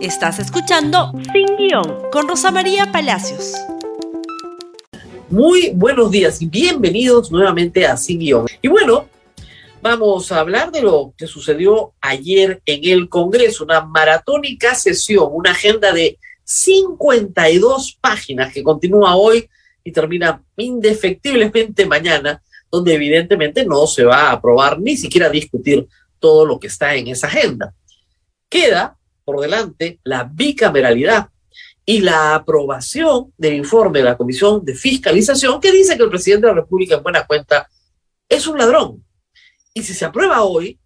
Estás escuchando Sin Guión con Rosa María Palacios. Muy buenos días y bienvenidos nuevamente a Sin Guión. Y bueno, vamos a hablar de lo que sucedió ayer en el Congreso, una maratónica sesión, una agenda de 52 páginas que continúa hoy y termina indefectiblemente mañana, donde evidentemente no se va a aprobar ni siquiera discutir todo lo que está en esa agenda. Queda por delante la bicameralidad y la aprobación del informe de la Comisión de Fiscalización que dice que el presidente de la República en buena cuenta es un ladrón. Y si se aprueba hoy,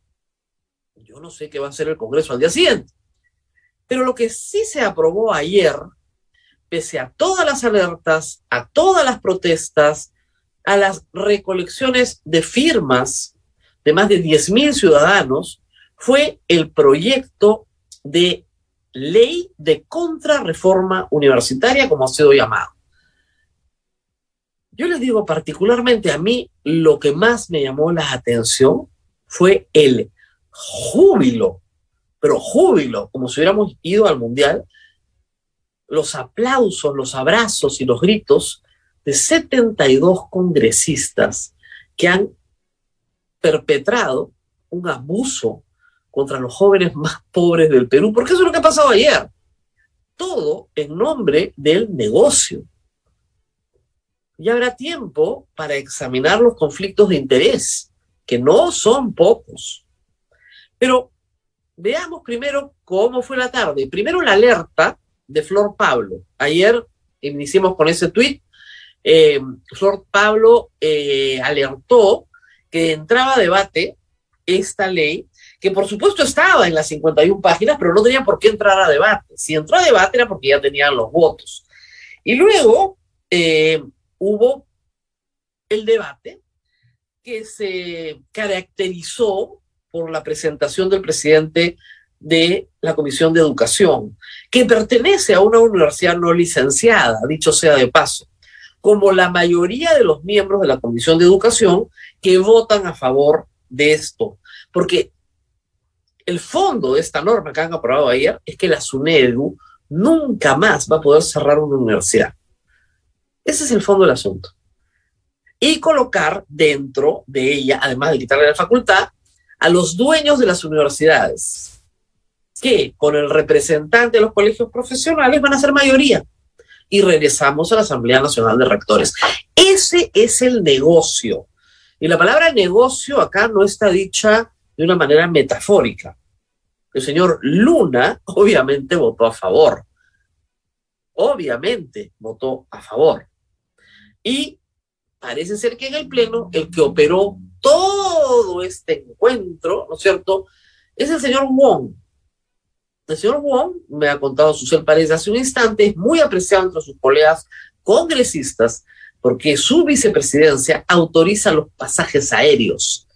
yo no sé qué va a hacer el Congreso al día siguiente. Pero lo que sí se aprobó ayer, pese a todas las alertas, a todas las protestas, a las recolecciones de firmas de más de 10.000 ciudadanos, fue el proyecto de ley de contrarreforma universitaria, como ha sido llamado. Yo les digo particularmente a mí, lo que más me llamó la atención fue el júbilo, pero júbilo, como si hubiéramos ido al Mundial, los aplausos, los abrazos y los gritos de 72 congresistas que han perpetrado un abuso contra los jóvenes más pobres del Perú, porque eso es lo que ha pasado ayer. Todo en nombre del negocio. Y habrá tiempo para examinar los conflictos de interés, que no son pocos. Pero veamos primero cómo fue la tarde. Primero la alerta de Flor Pablo. Ayer iniciamos con ese tuit. Eh, Flor Pablo eh, alertó que entraba a debate esta ley que por supuesto estaba en las 51 páginas, pero no tenía por qué entrar a debate. Si entró a debate era porque ya tenían los votos. Y luego eh, hubo el debate que se caracterizó por la presentación del presidente de la Comisión de Educación, que pertenece a una universidad no licenciada, dicho sea de paso, como la mayoría de los miembros de la Comisión de Educación que votan a favor de esto. Porque el fondo de esta norma que han aprobado ayer es que la SUNEDU nunca más va a poder cerrar una universidad. Ese es el fondo del asunto. Y colocar dentro de ella, además de quitarle la facultad, a los dueños de las universidades, que con el representante de los colegios profesionales van a ser mayoría. Y regresamos a la Asamblea Nacional de Rectores. Ese es el negocio. Y la palabra negocio acá no está dicha de una manera metafórica. El señor Luna obviamente votó a favor. Obviamente votó a favor. Y parece ser que en el Pleno el que operó todo este encuentro, ¿no es cierto?, es el señor Wong. El señor Wong, me ha contado Susel parece hace un instante, es muy apreciado entre sus colegas congresistas porque su vicepresidencia autoriza los pasajes aéreos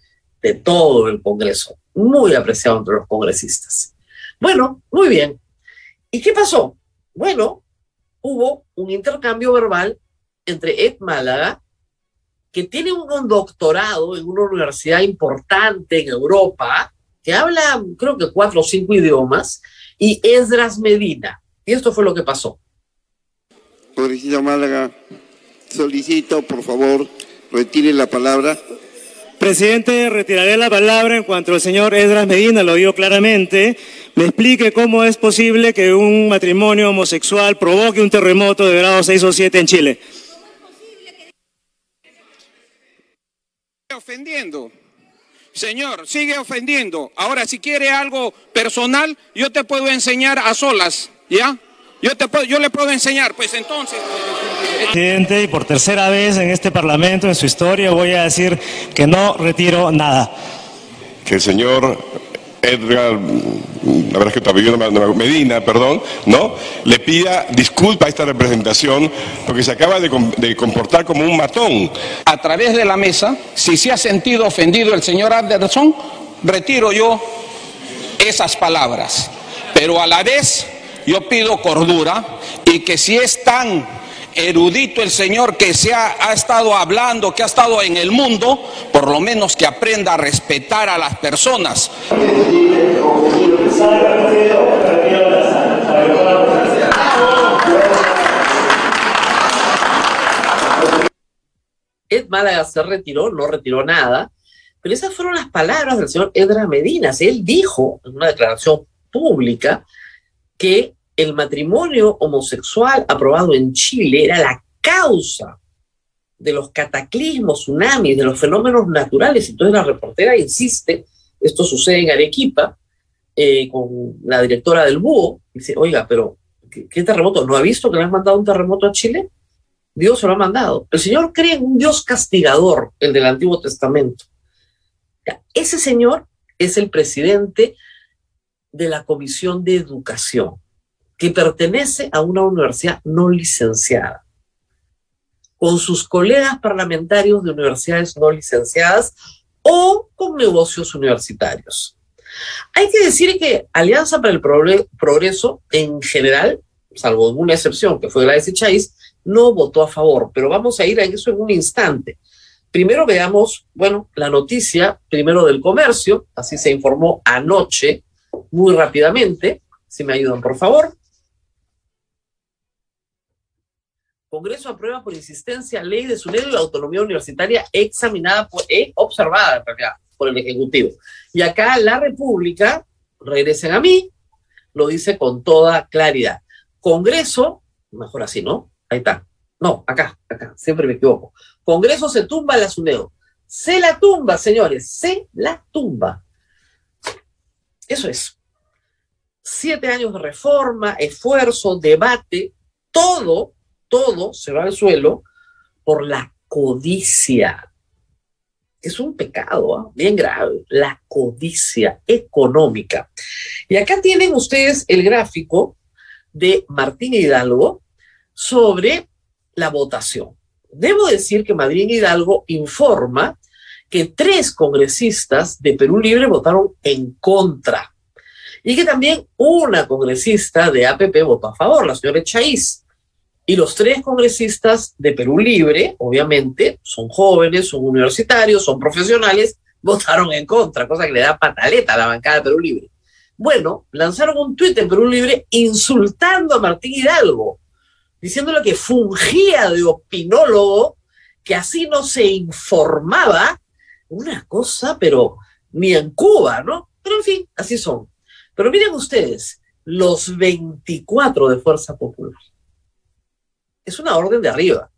de todo el Congreso, muy apreciado entre los congresistas. Bueno, muy bien. ¿Y qué pasó? Bueno, hubo un intercambio verbal entre Ed Málaga, que tiene un doctorado en una universidad importante en Europa, que habla creo que cuatro o cinco idiomas, y Esdras Medina. Y esto fue lo que pasó. Pobrecito Málaga, solicito, por favor, retire la palabra. Presidente, retiraré la palabra en cuanto el señor Edras Medina lo dio claramente. Me explique cómo es posible que un matrimonio homosexual provoque un terremoto de grado 6 o 7 en Chile. ofendiendo. Señor, sigue ofendiendo. Ahora, si quiere algo personal, yo te puedo enseñar a solas, ¿ya? Yo, te puedo, yo le puedo enseñar, pues entonces... Presidente, y por tercera vez en este Parlamento, en su historia, voy a decir que no retiro nada. Que el señor Edgar, la verdad es que todavía Medina, perdón, ¿no? Le pida disculpa a esta representación porque se acaba de, de, comportar como un matón. A través de la mesa, si se ha sentido ofendido el señor Anderson, retiro yo esas palabras. Pero a la vez yo pido cordura y que si es tan erudito el Señor que se ha, ha, estado hablando, que ha estado en el mundo, por lo menos que aprenda a respetar a las personas. Ed Málaga se retiró, no retiró nada, pero esas fueron las palabras del señor Edra Medina. Él dijo en una declaración pública que el matrimonio homosexual aprobado en Chile era la causa de los cataclismos, tsunamis, de los fenómenos naturales. Entonces la reportera insiste, esto sucede en Arequipa, eh, con la directora del Búho, dice, oiga, pero ¿qué, terremoto? ¿No ha visto que le han mandado un terremoto a Chile? Dios se lo ha mandado. El Señor cree en un Dios castigador, el del Antiguo Testamento. Ese señor es el presidente de la Comisión de Educación, que pertenece a una universidad no licenciada con sus colegas parlamentarios de universidades no licenciadas o con negocios universitarios. Hay que decir que Alianza para el Progreso en general, salvo una excepción que fue la de Chávez, no votó a favor, pero vamos a ir a eso en un instante. Primero veamos, bueno, la noticia primero del comercio, así se informó anoche, muy rápidamente, si me ayudan por favor. Congreso aprueba por insistencia ley de su de la autonomía universitaria examinada por, e observada por el Ejecutivo. Y acá la República, regresen a mí, lo dice con toda claridad. Congreso, mejor así, ¿no? Ahí está. No, acá, acá, siempre me equivoco. Congreso se tumba la SUNEDO. Se la tumba, señores, se la tumba. Eso es. Siete años de reforma, esfuerzo, debate, todo todo se va al suelo por la codicia. Es un pecado ¿ah? bien grave, la codicia económica. Y acá tienen ustedes el gráfico de Martín Hidalgo sobre la votación. Debo decir que Madrid Hidalgo informa que tres congresistas de Perú Libre votaron en contra y que también una congresista de APP votó a favor, la señora Chaiz. Y los tres congresistas de Perú Libre, obviamente, son jóvenes, son universitarios, son profesionales, votaron en contra, cosa que le da pataleta a la bancada de Perú Libre. Bueno, lanzaron un tuit en Perú Libre insultando a Martín Hidalgo, diciéndole que fungía de opinólogo, que así no se informaba, una cosa, pero ni en Cuba, ¿no? Pero en fin, así son. Pero miren ustedes, los 24 de Fuerza Popular es una orden de arriba.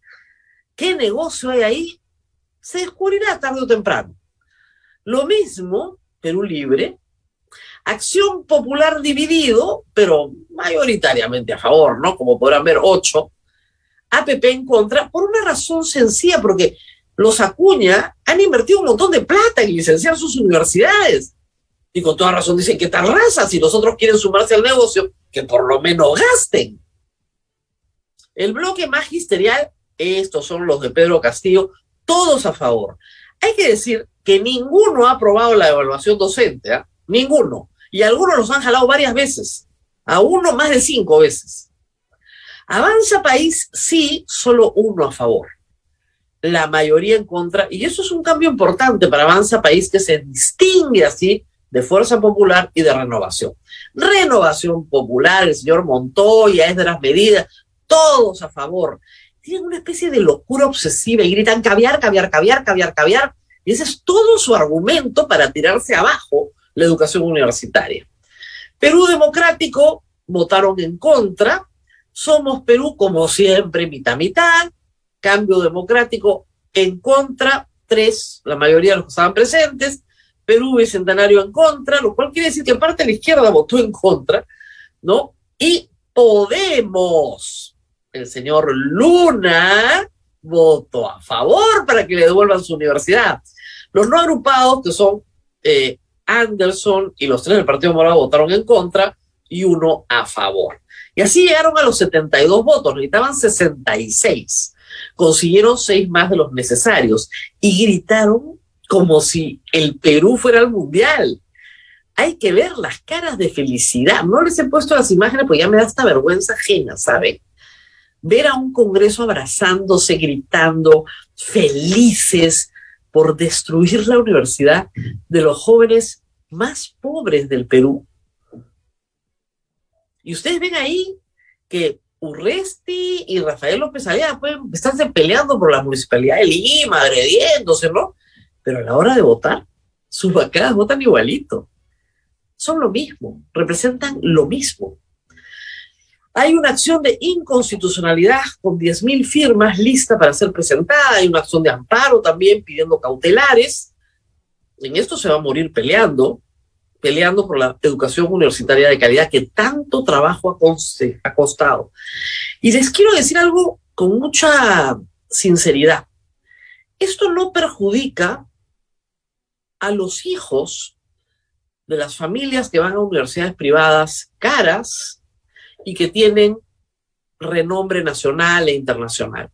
¿Qué negocio hay ahí? Se descubrirá tarde o temprano. Lo mismo, Perú Libre, acción popular dividido, pero mayoritariamente a favor, ¿no? Como podrán ver, ocho. APP en contra, por una razón sencilla, porque los Acuña han invertido un montón de plata en licenciar sus universidades. Y con toda razón dicen que tal raza, si los otros quieren sumarse al negocio, que por lo menos gasten. El bloque magisterial, estos son los de Pedro Castillo, todos a favor. Hay que decir que ninguno ha aprobado la evaluación docente, ¿ah? ninguno. Y algunos los han jalado varias veces, a uno más de cinco veces. Avanza País, sí, solo uno a favor. La mayoría en contra, y eso es un cambio importante para Avanza País que se distingue así de Fuerza Popular y de Renovación. Renovación Popular, el señor Montoya, es de las medidas, todos a favor. Tienen una especie de locura obsesiva y gritan caviar, caviar, caviar, caviar, caviar. Y ese es todo su argumento para tirarse abajo la educación universitaria. Perú Democrático votaron en contra. Somos Perú, como siempre, mitad, mitad. Cambio Democrático en contra, tres, la mayoría de los que estaban presentes. Perú Bicentenario en contra, lo cual quiere decir que parte la izquierda votó en contra, ¿no? Y Podemos el señor Luna votó a favor para que le devuelvan su universidad. Los no agrupados, que son eh, Anderson y los tres del Partido Morado, votaron en contra y uno a favor. Y así llegaron a los 72 votos, necesitaban 66. Consiguieron seis más de los necesarios y gritaron como si el Perú fuera el mundial. Hay que ver las caras de felicidad. No les he puesto las imágenes porque ya me da esta vergüenza ajena, ¿saben? Ver a un Congreso abrazándose, gritando, felices por destruir la universidad de los jóvenes más pobres del Perú. Y ustedes ven ahí que Urresti y Rafael López Aliaga pueden estarse peleando por la municipalidad de Lima, agrediéndose, ¿no? Pero a la hora de votar, sus bancadas votan igualito. Son lo mismo, representan lo mismo. Hay una acción de inconstitucionalidad con 10.000 firmas lista para ser presentada. Hay una acción de amparo también pidiendo cautelares. En esto se va a morir peleando, peleando por la educación universitaria de calidad que tanto trabajo ha costado. Y les quiero decir algo con mucha sinceridad. Esto no perjudica a los hijos de las familias que van a universidades privadas caras y que tienen renombre nacional e internacional.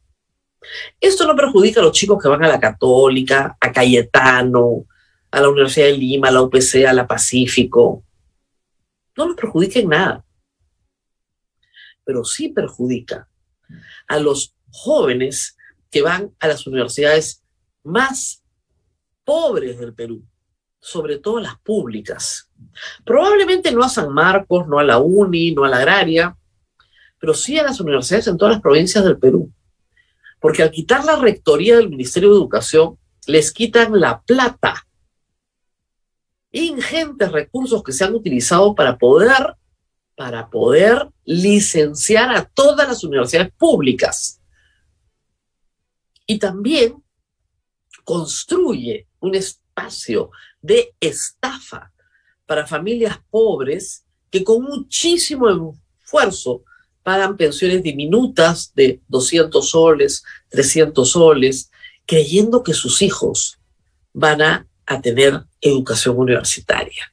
Esto no perjudica a los chicos que van a la Católica, a Cayetano, a la Universidad de Lima, a la UPC, a la Pacífico. No los perjudica en nada. Pero sí perjudica a los jóvenes que van a las universidades más pobres del Perú, sobre todo las públicas. Probablemente no a San Marcos, no a la UNI, no a la agraria, pero sí a las universidades en todas las provincias del Perú. Porque al quitar la rectoría del Ministerio de Educación, les quitan la plata. Ingentes recursos que se han utilizado para poder, para poder licenciar a todas las universidades públicas. Y también construye un espacio de estafa para familias pobres que con muchísimo esfuerzo pagan pensiones diminutas de 200 soles, 300 soles, creyendo que sus hijos van a, a tener educación universitaria,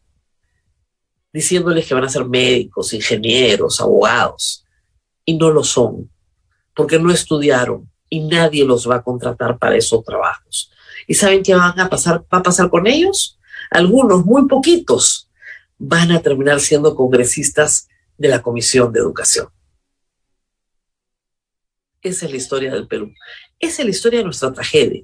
diciéndoles que van a ser médicos, ingenieros, abogados, y no lo son, porque no estudiaron y nadie los va a contratar para esos trabajos. ¿Y saben qué van a pasar, va a pasar con ellos? Algunos, muy poquitos, van a terminar siendo congresistas de la Comisión de Educación. Esa es la historia del Perú. Esa es la historia de nuestra tragedia.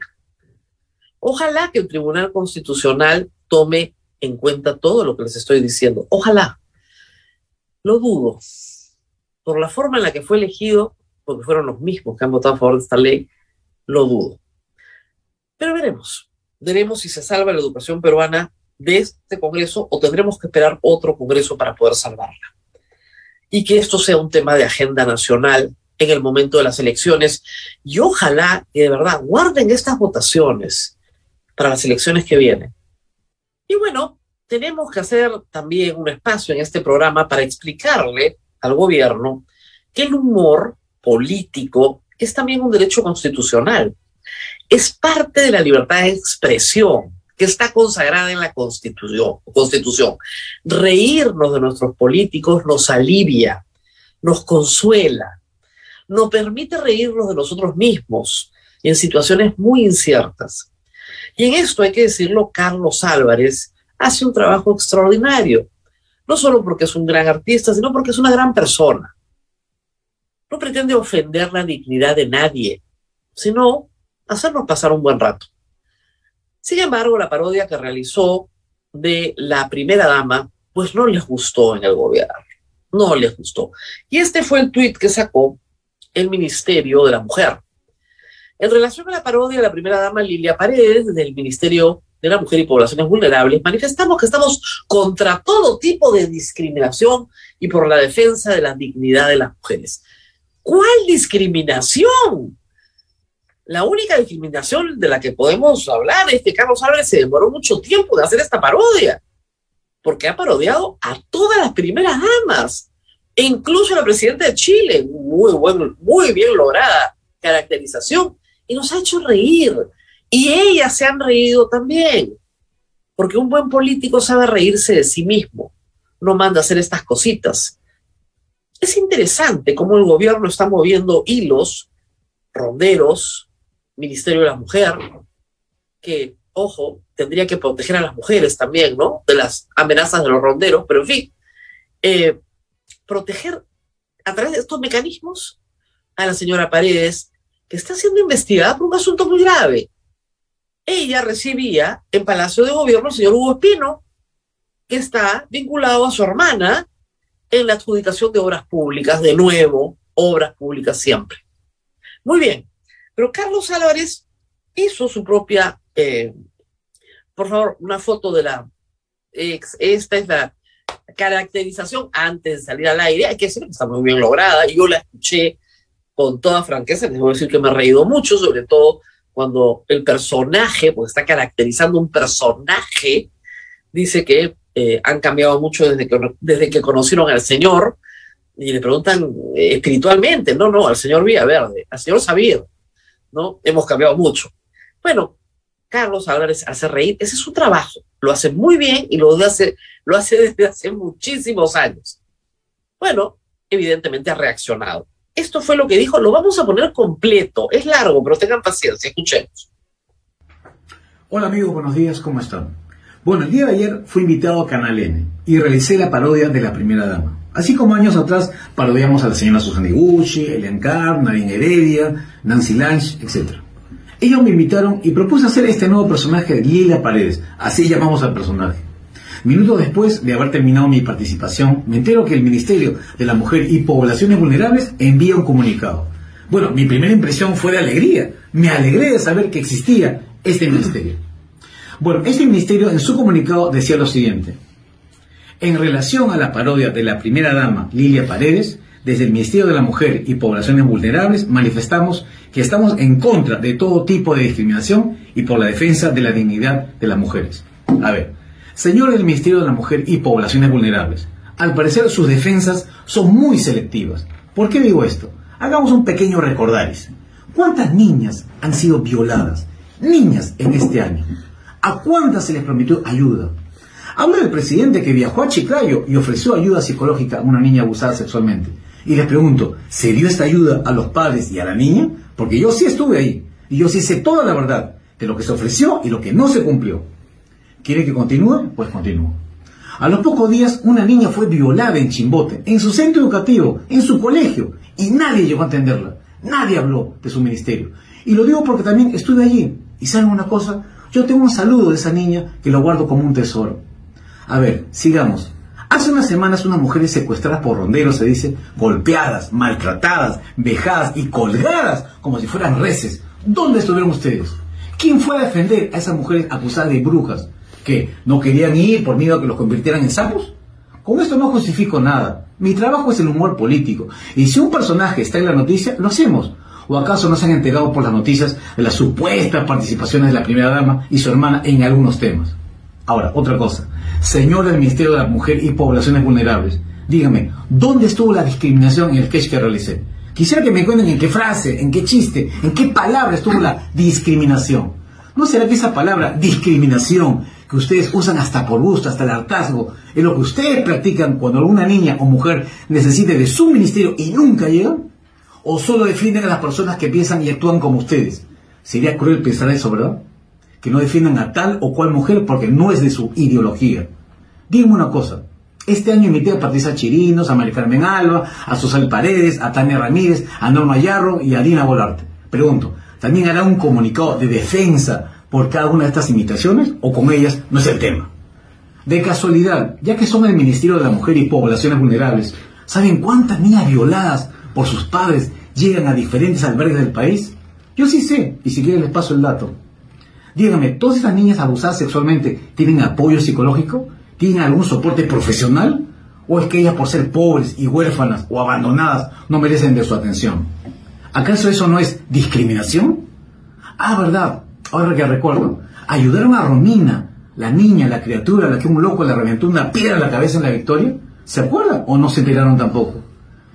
Ojalá que el Tribunal Constitucional tome en cuenta todo lo que les estoy diciendo. Ojalá. Lo dudo. Por la forma en la que fue elegido, porque fueron los mismos que han votado a favor de esta ley, lo dudo. Pero veremos, veremos si se salva la educación peruana de este Congreso o tendremos que esperar otro Congreso para poder salvarla. Y que esto sea un tema de agenda nacional en el momento de las elecciones. Y ojalá que de verdad guarden estas votaciones para las elecciones que vienen. Y bueno, tenemos que hacer también un espacio en este programa para explicarle al gobierno que el humor político es también un derecho constitucional es parte de la libertad de expresión que está consagrada en la Constitución. Reírnos de nuestros políticos nos alivia, nos consuela, nos permite reírnos de nosotros mismos en situaciones muy inciertas. Y en esto hay que decirlo, Carlos Álvarez hace un trabajo extraordinario, no solo porque es un gran artista, sino porque es una gran persona. No pretende ofender la dignidad de nadie, sino hacernos pasar un buen rato. Sin embargo, la parodia que realizó de la primera dama, pues no les gustó en el gobierno, no les gustó. Y este fue el tuit que sacó el Ministerio de la Mujer. En relación a la parodia de la primera dama Lilia Paredes del Ministerio de la Mujer y Poblaciones Vulnerables, manifestamos que estamos contra todo tipo de discriminación y por la defensa de la dignidad de las mujeres. ¿Cuál discriminación? La única discriminación de la que podemos hablar es que Carlos Álvarez se demoró mucho tiempo de hacer esta parodia, porque ha parodiado a todas las primeras damas, e incluso a la presidenta de Chile, muy, bueno, muy bien lograda caracterización, y nos ha hecho reír. Y ellas se han reído también, porque un buen político sabe reírse de sí mismo, no manda hacer estas cositas. Es interesante cómo el gobierno está moviendo hilos, ronderos, Ministerio de la Mujer, que, ojo, tendría que proteger a las mujeres también, ¿no? De las amenazas de los ronderos, pero en fin, eh, proteger a través de estos mecanismos a la señora Paredes, que está siendo investigada por un asunto muy grave. Ella recibía en Palacio de Gobierno al señor Hugo Espino, que está vinculado a su hermana en la adjudicación de obras públicas, de nuevo, obras públicas siempre. Muy bien, pero Carlos Álvarez hizo su propia, eh, por favor, una foto de la, esta es la caracterización antes de salir al aire, hay que decir que está muy bien lograda, yo la escuché con toda franqueza, debo decir que me ha reído mucho, sobre todo cuando el personaje, porque está caracterizando un personaje, dice que eh, han cambiado mucho desde que, desde que conocieron al Señor, y le preguntan eh, espiritualmente, no, no, al señor Villaverde, al señor Sabir, ¿no? Hemos cambiado mucho. Bueno, Carlos Álvarez hace reír, ese es su trabajo, lo hace muy bien y lo hace, lo hace desde hace muchísimos años. Bueno, evidentemente ha reaccionado. Esto fue lo que dijo, lo vamos a poner completo, es largo, pero tengan paciencia, escuchemos. Hola amigos, buenos días, ¿cómo están? Bueno, el día de ayer fui invitado a Canal N y realicé la parodia de la primera dama. Así como años atrás parodiamos a la señora Susana Iguchi, Elian Carr, Nadine Heredia, Nancy Lange, etc. Ellos me invitaron y propuse hacer este nuevo personaje Lila Paredes, así llamamos al personaje. Minutos después de haber terminado mi participación, me entero que el Ministerio de la Mujer y Poblaciones Vulnerables envía un comunicado. Bueno, mi primera impresión fue de alegría. Me alegré de saber que existía este ministerio. Bueno, este ministerio en su comunicado decía lo siguiente. En relación a la parodia de la primera dama, Lilia Paredes, desde el Ministerio de la Mujer y Poblaciones Vulnerables manifestamos que estamos en contra de todo tipo de discriminación y por la defensa de la dignidad de las mujeres. A ver, señores del Ministerio de la Mujer y Poblaciones Vulnerables, al parecer sus defensas son muy selectivas. ¿Por qué digo esto? Hagamos un pequeño recordaris. ¿Cuántas niñas han sido violadas? Niñas en este año. ¿A cuántas se les prometió ayuda? Habla del presidente que viajó a Chiclayo y ofreció ayuda psicológica a una niña abusada sexualmente. Y les pregunto, ¿se dio esta ayuda a los padres y a la niña? Porque yo sí estuve ahí. Y yo sí sé toda la verdad de lo que se ofreció y lo que no se cumplió. ¿Quiere que continúe? Pues continúo. A los pocos días, una niña fue violada en Chimbote, en su centro educativo, en su colegio, y nadie llegó a atenderla. Nadie habló de su ministerio. Y lo digo porque también estuve allí. Y saben una cosa, yo tengo un saludo de esa niña que lo guardo como un tesoro. A ver, sigamos. Hace unas semanas unas mujeres secuestradas por ronderos, se dice, golpeadas, maltratadas, vejadas y colgadas como si fueran reces. ¿Dónde estuvieron ustedes? ¿Quién fue a defender a esas mujeres acusadas de brujas? ¿Que no querían ir por miedo a que los convirtieran en sapos? Con esto no justifico nada. Mi trabajo es el humor político. Y si un personaje está en la noticia, lo hacemos. ¿O acaso no se han enterado por las noticias de las supuestas participaciones de la primera dama y su hermana en algunos temas? Ahora, otra cosa. Señor del Ministerio de la Mujer y Poblaciones Vulnerables, dígame, ¿dónde estuvo la discriminación en el sketch que realicé? Quisiera que me cuenten en qué frase, en qué chiste, en qué palabra estuvo la discriminación. ¿No será que esa palabra discriminación, que ustedes usan hasta por gusto, hasta el hartazgo, es lo que ustedes practican cuando alguna niña o mujer necesite de su ministerio y nunca llega? ¿O solo defienden a las personas que piensan y actúan como ustedes? Sería cruel pensar eso, ¿verdad? Que no defiendan a tal o cual mujer porque no es de su ideología. Díganme una cosa, este año invité a Patricia Chirinos, a María Carmen Alba, a Susana Paredes, a Tania Ramírez, a Norma Yarro y a Dina Volarte. Pregunto, ¿también hará un comunicado de defensa por cada una de estas imitaciones o con ellas no es el tema? De casualidad, ya que son el Ministerio de la Mujer y Poblaciones Vulnerables, ¿saben cuántas niñas violadas por sus padres llegan a diferentes albergues del país? Yo sí sé, y si quieren les paso el dato. Dígame, ¿todas esas niñas abusadas sexualmente tienen apoyo psicológico? ¿Tienen algún soporte profesional? ¿O es que ellas por ser pobres y huérfanas o abandonadas no merecen de su atención? ¿Acaso eso no es discriminación? Ah, verdad, ahora que recuerdo, ayudaron a Romina, la niña, la criatura a la que un loco le reventó una piedra en la cabeza en la victoria. ¿Se acuerdan o no se enteraron tampoco?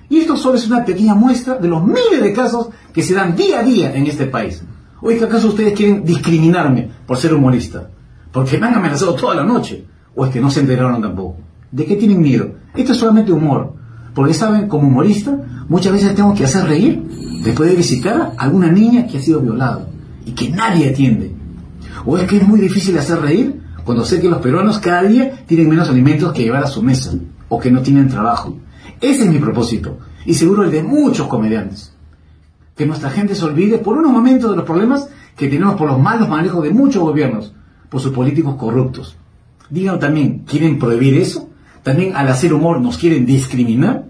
Y esto solo es una pequeña muestra de los miles de casos que se dan día a día en este país. Oye, ¿acaso ustedes quieren discriminarme por ser humorista? Porque me han amenazado toda la noche. ¿O es que no se enteraron tampoco? ¿De qué tienen miedo? Esto es solamente humor. Porque saben, como humorista, muchas veces tengo que hacer reír después de visitar a alguna niña que ha sido violada y que nadie atiende. ¿O es que es muy difícil hacer reír cuando sé que los peruanos cada día tienen menos alimentos que llevar a su mesa o que no tienen trabajo? Ese es mi propósito y seguro el de muchos comediantes que nuestra gente se olvide por unos momentos de los problemas que tenemos por los malos manejos de muchos gobiernos, por sus políticos corruptos. Digan también, ¿quieren prohibir eso? ¿También al hacer humor nos quieren discriminar?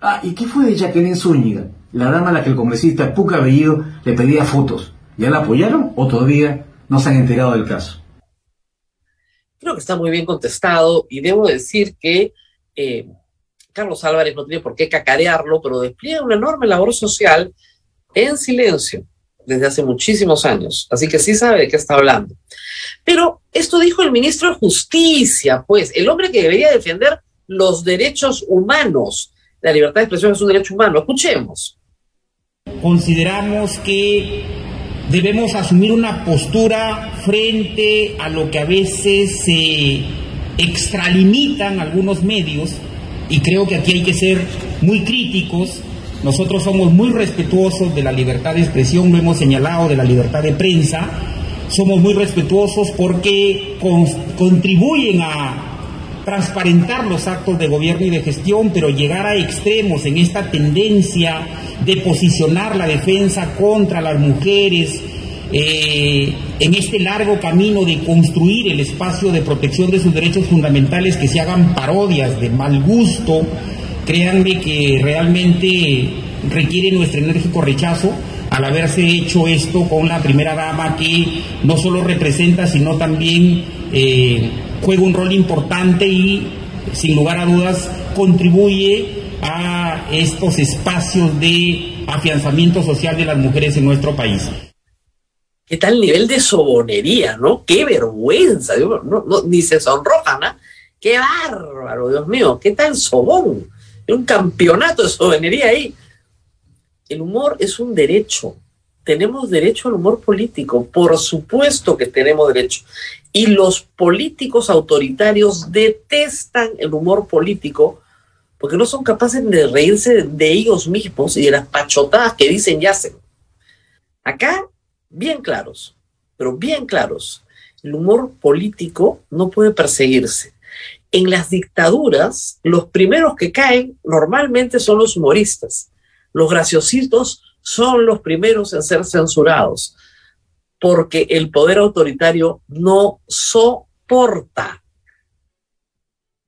Ah, ¿y qué fue de Jacqueline Zúñiga, la dama a la que el congresista Puca Bellido le pedía fotos? ¿Ya la apoyaron o todavía no se han enterado del caso? Creo que está muy bien contestado y debo decir que eh, Carlos Álvarez no tiene por qué cacarearlo, pero despliega una enorme labor social en silencio desde hace muchísimos años, así que sí sabe de qué está hablando. Pero esto dijo el ministro de Justicia, pues, el hombre que debería defender los derechos humanos. La libertad de expresión es un derecho humano. Escuchemos. Consideramos que debemos asumir una postura frente a lo que a veces se extralimitan algunos medios y creo que aquí hay que ser muy críticos nosotros somos muy respetuosos de la libertad de expresión, lo hemos señalado, de la libertad de prensa. Somos muy respetuosos porque contribuyen a transparentar los actos de gobierno y de gestión, pero llegar a extremos en esta tendencia de posicionar la defensa contra las mujeres, eh, en este largo camino de construir el espacio de protección de sus derechos fundamentales, que se hagan parodias de mal gusto, créanme que realmente requiere nuestro enérgico rechazo al haberse hecho esto con la primera dama que no solo representa, sino también eh, juega un rol importante y, sin lugar a dudas, contribuye a estos espacios de afianzamiento social de las mujeres en nuestro país. ¿Qué tal nivel de sobonería, no? ¡Qué vergüenza! ni se sonroja, ¿no? ¡Qué bárbaro, Dios mío! ¿Qué tal sobón? Un campeonato de soberanía ahí. El humor es un derecho. Tenemos derecho al humor político, por supuesto que tenemos derecho. Y los políticos autoritarios detestan el humor político porque no son capaces de reírse de ellos mismos y de las pachotadas que dicen y hacen. Acá, bien claros, pero bien claros, el humor político no puede perseguirse en las dictaduras, los primeros que caen normalmente son los humoristas. Los graciositos son los primeros en ser censurados, porque el poder autoritario no soporta,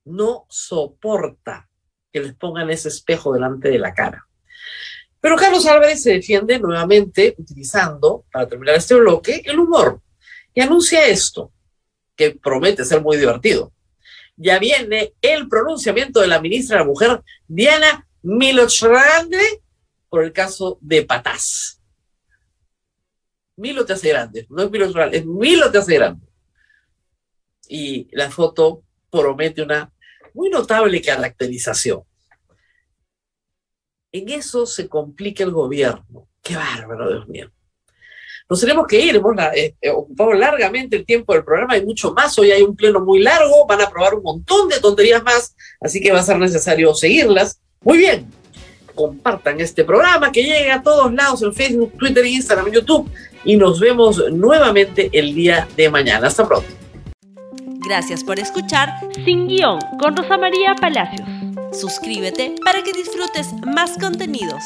no soporta que les pongan ese espejo delante de la cara. Pero Carlos Álvarez se defiende nuevamente utilizando, para terminar este bloque, el humor y anuncia esto, que promete ser muy divertido ya viene el pronunciamiento de la ministra de la Mujer, Diana Grande, por el caso de Patás. Milo te hace grande, no es Milo es Milo te hace grande. Y la foto promete una muy notable caracterización. En eso se complica el gobierno. Qué bárbaro, Dios mío. Nos tenemos que ir, hemos eh, eh, ocupado largamente el tiempo del programa, hay mucho más, hoy hay un pleno muy largo, van a aprobar un montón de tonterías más, así que va a ser necesario seguirlas. Muy bien, compartan este programa que llegue a todos lados en Facebook, Twitter, Instagram, YouTube y nos vemos nuevamente el día de mañana. Hasta pronto. Gracias por escuchar Sin Guión con Rosa María Palacios. Suscríbete para que disfrutes más contenidos.